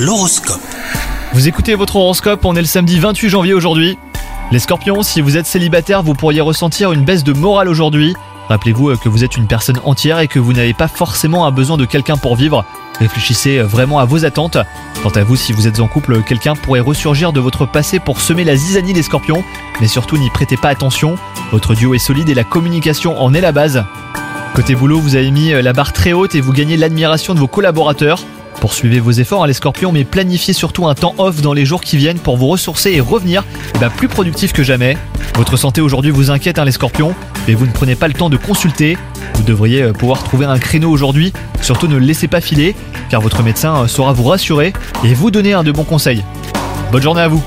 L'horoscope. Vous écoutez votre horoscope, on est le samedi 28 janvier aujourd'hui. Les scorpions, si vous êtes célibataire, vous pourriez ressentir une baisse de morale aujourd'hui. Rappelez-vous euh, que vous êtes une personne entière et que vous n'avez pas forcément un besoin de quelqu'un pour vivre. Réfléchissez euh, vraiment à vos attentes. Quant à vous, si vous êtes en couple, quelqu'un pourrait ressurgir de votre passé pour semer la zizanie des scorpions. Mais surtout, n'y prêtez pas attention. Votre duo est solide et la communication en est la base. Côté boulot, vous avez mis euh, la barre très haute et vous gagnez l'admiration de vos collaborateurs. Poursuivez vos efforts, hein, les scorpions, mais planifiez surtout un temps off dans les jours qui viennent pour vous ressourcer et revenir ben, plus productif que jamais. Votre santé aujourd'hui vous inquiète, hein, les scorpions, mais vous ne prenez pas le temps de consulter. Vous devriez euh, pouvoir trouver un créneau aujourd'hui. Surtout ne le laissez pas filer, car votre médecin euh, saura vous rassurer et vous donner un de bons conseils. Bonne journée à vous